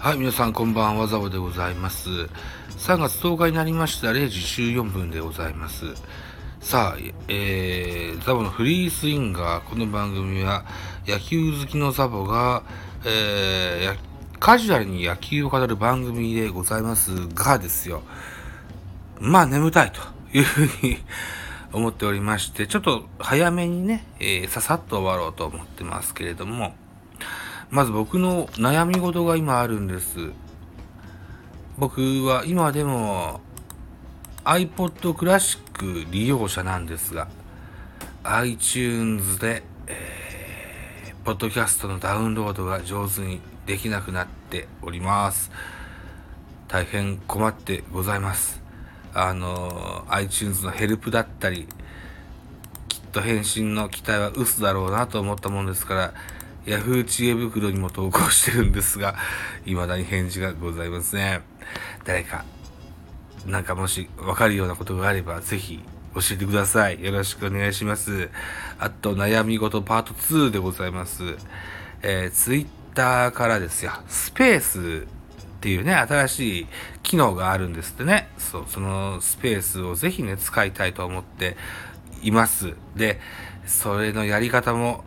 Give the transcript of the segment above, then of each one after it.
はい、皆さんこんばんは、ザボでございます。3月10日になりました0時14分でございます。さあ、えー、ザボのフリースインガー、この番組は野球好きのザボが、えーカジュアルに野球を語る番組でございますがですよ、まあ眠たいというふうに思っておりまして、ちょっと早めにね、えーささっと終わろうと思ってますけれども、まず僕の悩み事が今あるんです。僕は今でも iPod クラシック利用者なんですが、iTunes で、えー、ポッドキャストのダウンロードが上手にできなくなっております。大変困ってございます。あの、iTunes のヘルプだったり、きっと返信の期待は嘘だろうなと思ったものですから、Yahoo 知恵袋にも投稿してるんですが、未だに返事がございません。誰か、なんかもし分かるようなことがあれば、ぜひ教えてください。よろしくお願いします。あと、悩み事パート2でございます。えー、Twitter からですよ、スペースっていうね、新しい機能があるんですってね。そう、そのスペースをぜひね、使いたいと思っています。で、それのやり方も、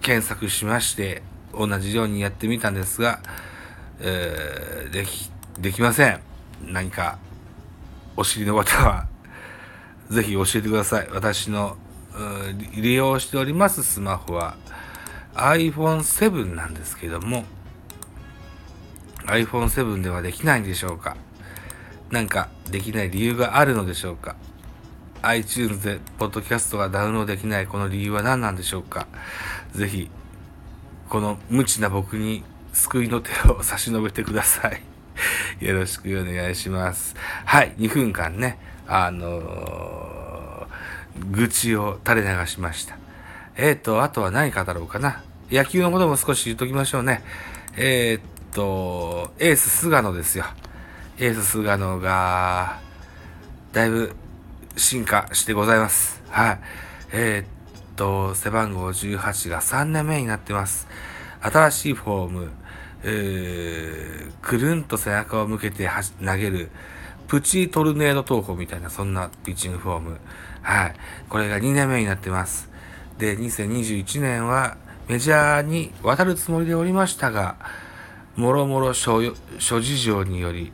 検索しまして、同じようにやってみたんですが、えーでき、できません。何か、お知りの方は、ぜひ教えてください。私の、利用しておりますスマホは iPhone7 なんですけども、iPhone7 ではできないんでしょうかなんかできない理由があるのでしょうか iTunes でポッドキャストがダウンロードできないこの理由は何なんでしょうか？ぜひ、この無知な僕に救いの手を差し伸べてください。よろしくお願いします。はい、2分間ね、あのー愚痴を垂れ流しました。えーと、あとは何語ろうかな。野球のことも少し言っときましょうね。えーと、エース菅野ですよ。エース菅野が、だいぶ進化してございます。はい。えーっと、背番号18が3年目になってます。新しいフォーム、えー、くるんと背中を向けて投げる、プチトルネード投法みたいな、そんなピッチングフォーム。はい。これが2年目になってます。で、2021年はメジャーに渡るつもりでおりましたが、もろもろ諸事情により、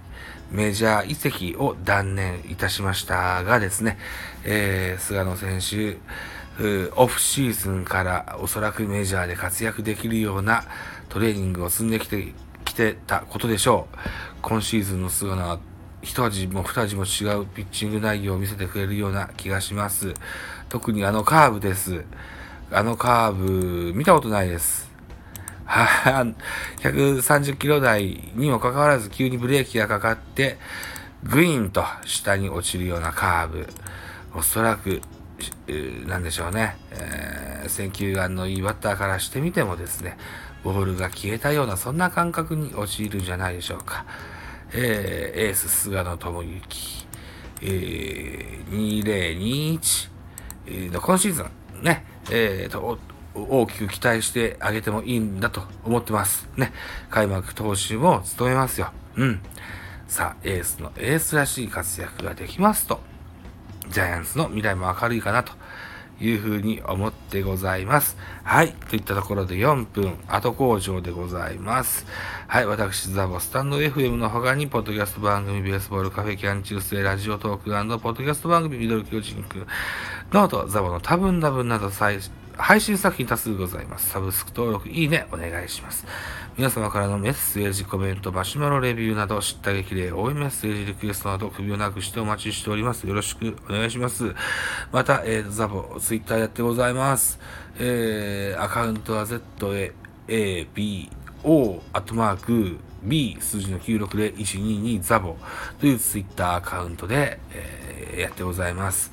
メジャー移籍を断念いたしましたがですね、えー、菅野選手、オフシーズンからおそらくメジャーで活躍できるようなトレーニングを積んできて、きてたことでしょう。今シーズンの菅野は一味も二味も違うピッチング内容を見せてくれるような気がします。特にあのカーブです。あのカーブ、見たことないです。130キロ台にもかかわらず急にブレーキがかかって、グイーンと下に落ちるようなカーブ。おそらく、なんでしょうね、えー選球眼のいいバッターからしてみてもですね、ボールが消えたようなそんな感覚に陥るんじゃないでしょうか。えーエース菅野智之、えー2021えーの今シーズンね、えーと、大きく期待してあげてもいいんだと思ってます。ね。開幕投手も務めますよ。うん。さあ、エースのエースらしい活躍ができますと、ジャイアンツの未来も明るいかなというふうに思ってございます。はい。といったところで4分後工場でございます。はい。私、ザボスタンド FM の他に、ポッドキャスト番組、ベースボールカフェキャン中世ラジオトークポッドキャスト番組、ミドル巨人くノート、ザボの多分多分など再配信作品多数ございます。サブスク登録、いいね、お願いします。皆様からのメッセージ、コメント、マシュマロレビューなど、叱咤激励、応援メッセージ、リクエストなど、首を長くしてお待ちしております。よろしくお願いします。また、えー、ザボ、ツイッターやってございます。えー、アカウントは ZA、A、B、O、アットマーク、B、数字の96で122ザボというツイッターアカウントで、えーやってございます。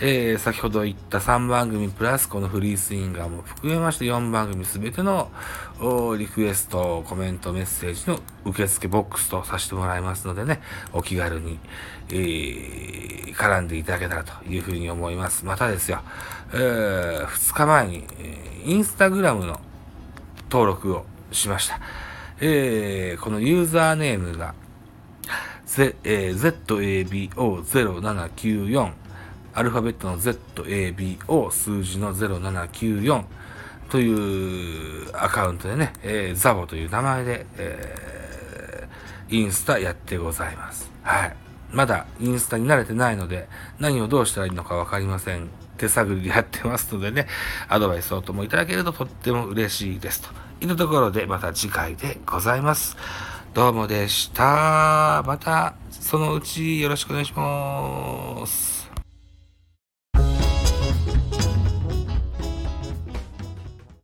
えー先ほど言った3番組プラスこのフリースインガーも含めまして4番組すべてのリクエスト、コメント、メッセージの受付ボックスとさせてもらいますのでね、お気軽に、えー絡んでいただけたらというふうに思います。またですよ、え2日前に、えーインスタグラムの登録をしました。えー、このユーザーネームが、えー、ZABO0794、アルファベットの ZABO 数字の0794というアカウントでね、えー、ザボという名前で、えー、インスタやってございます。はい。まだインスタに慣れてないので、何をどうしたらいいのかわかりません。手探りでやってますのでね、アドバイスをともいただけるととっても嬉しいです。というところで、また次回でございます。どうもでした。また、そのうちよろしくお願いします。